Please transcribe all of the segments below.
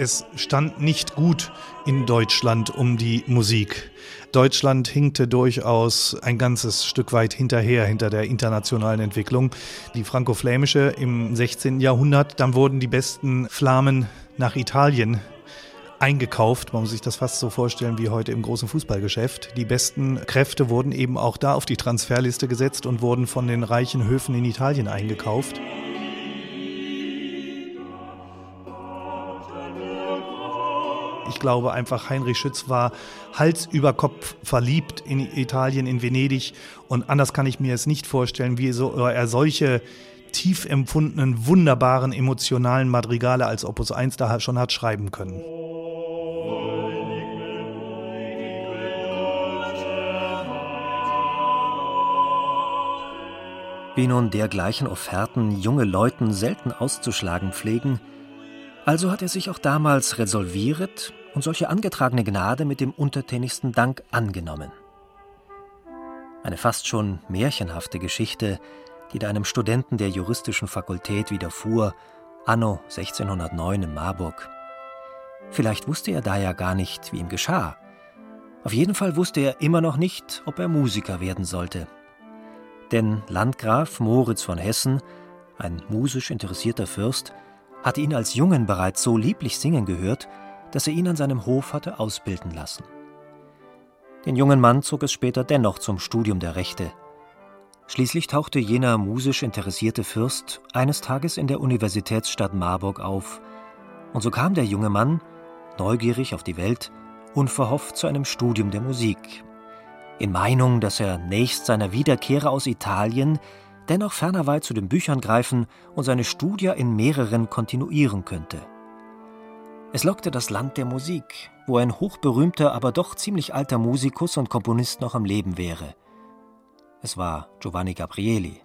Es stand nicht gut in Deutschland um die Musik. Deutschland hinkte durchaus ein ganzes Stück weit hinterher, hinter der internationalen Entwicklung. Die franco-flämische im 16. Jahrhundert, dann wurden die besten Flamen nach Italien eingekauft. Man muss sich das fast so vorstellen wie heute im großen Fußballgeschäft. Die besten Kräfte wurden eben auch da auf die Transferliste gesetzt und wurden von den reichen Höfen in Italien eingekauft. Ich glaube einfach, Heinrich Schütz war Hals über Kopf verliebt in Italien, in Venedig. Und anders kann ich mir es nicht vorstellen, wie er solche tief empfundenen, wunderbaren, emotionalen Madrigale als Opus 1 da schon hat schreiben können. Wie nun dergleichen Offerten junge Leuten selten auszuschlagen pflegen, also hat er sich auch damals resolviert und solche angetragene Gnade mit dem untertänigsten Dank angenommen. Eine fast schon märchenhafte Geschichte, die da einem Studenten der juristischen Fakultät widerfuhr, anno 1609 in Marburg. Vielleicht wusste er da ja gar nicht, wie ihm geschah. Auf jeden Fall wusste er immer noch nicht, ob er Musiker werden sollte. Denn Landgraf Moritz von Hessen, ein musisch interessierter Fürst, hatte ihn als Jungen bereits so lieblich singen gehört, dass er ihn an seinem Hof hatte ausbilden lassen. Den jungen Mann zog es später dennoch zum Studium der Rechte. Schließlich tauchte jener musisch interessierte Fürst eines Tages in der Universitätsstadt Marburg auf, und so kam der junge Mann, neugierig auf die Welt, unverhofft zu einem Studium der Musik, in Meinung, dass er nächst seiner Wiederkehre aus Italien dennoch ferner weit zu den Büchern greifen und seine Studie in mehreren kontinuieren könnte. Es lockte das Land der Musik, wo ein hochberühmter, aber doch ziemlich alter Musikus und Komponist noch am Leben wäre. Es war Giovanni Gabrieli.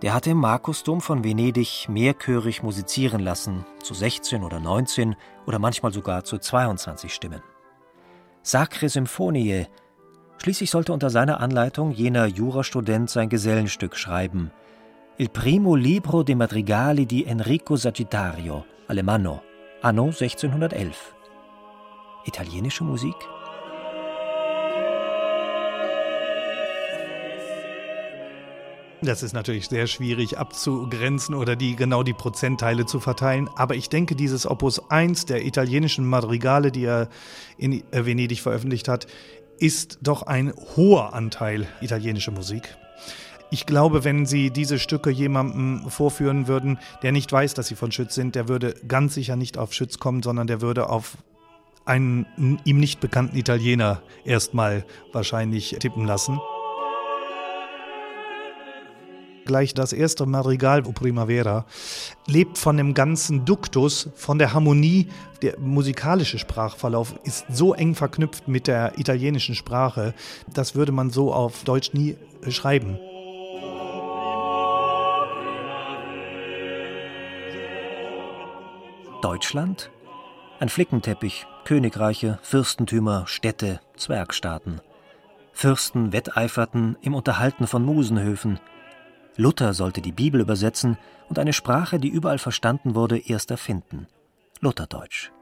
Der hatte im Markusdom von Venedig mehrchörig musizieren lassen, zu 16 oder 19 oder manchmal sogar zu 22 Stimmen. Sacre Symphonie. Schließlich sollte unter seiner Anleitung jener Jurastudent sein Gesellenstück schreiben. Il primo libro de madrigali di Enrico Sagittario, Alemanno, anno 1611. Italienische Musik? Das ist natürlich sehr schwierig abzugrenzen oder die, genau die Prozentteile zu verteilen. Aber ich denke, dieses Opus 1 der italienischen Madrigale, die er in Venedig veröffentlicht hat, ist doch ein hoher Anteil italienische Musik. Ich glaube, wenn Sie diese Stücke jemandem vorführen würden, der nicht weiß, dass sie von Schütz sind, der würde ganz sicher nicht auf Schütz kommen, sondern der würde auf einen ihm nicht bekannten Italiener erstmal wahrscheinlich tippen lassen. Gleich das erste Madrigal O Primavera lebt von dem ganzen Duktus, von der Harmonie. Der musikalische Sprachverlauf ist so eng verknüpft mit der italienischen Sprache, das würde man so auf Deutsch nie schreiben. Deutschland? Ein Flickenteppich, Königreiche, Fürstentümer, Städte, Zwergstaaten. Fürsten wetteiferten im Unterhalten von Musenhöfen. Luther sollte die Bibel übersetzen und eine Sprache, die überall verstanden wurde, erst erfinden. Lutherdeutsch.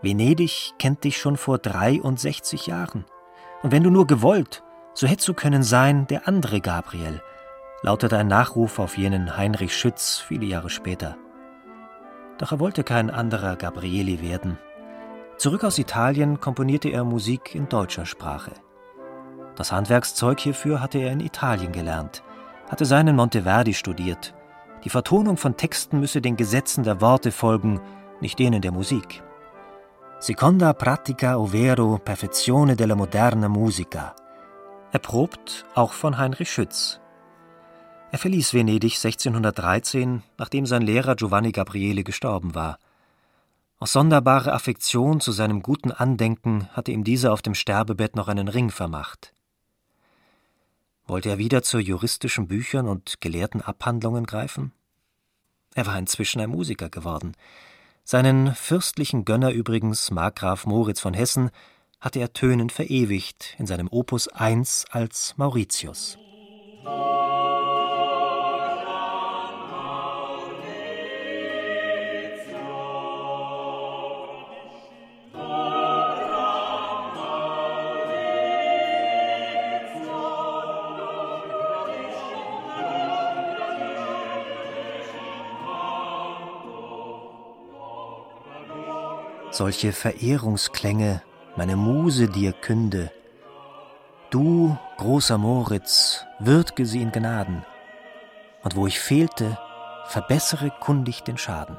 Venedig kennt dich schon vor 63 Jahren. Und wenn du nur gewollt, so hättest du können sein der andere Gabriel, lautete ein Nachruf auf jenen Heinrich Schütz viele Jahre später. Doch er wollte kein anderer Gabrieli werden. Zurück aus Italien komponierte er Musik in deutscher Sprache. Das Handwerkszeug hierfür hatte er in Italien gelernt, hatte seinen Monteverdi studiert. Die Vertonung von Texten müsse den Gesetzen der Worte folgen, nicht denen der Musik. Seconda pratica ovvero perfezione della moderna musica. Erprobt auch von Heinrich Schütz, er verließ Venedig 1613, nachdem sein Lehrer Giovanni Gabriele gestorben war. Aus sonderbarer Affektion zu seinem guten Andenken hatte ihm dieser auf dem Sterbebett noch einen Ring vermacht. Wollte er wieder zu juristischen Büchern und gelehrten Abhandlungen greifen? Er war inzwischen ein Musiker geworden. Seinen fürstlichen Gönner übrigens, Markgraf Moritz von Hessen, hatte er tönend verewigt in seinem Opus 1 als Mauritius. Solche Verehrungsklänge meine Muse dir künde. Du, großer Moritz, würd'ge sie in Gnaden, und wo ich fehlte, verbessere kundig den Schaden.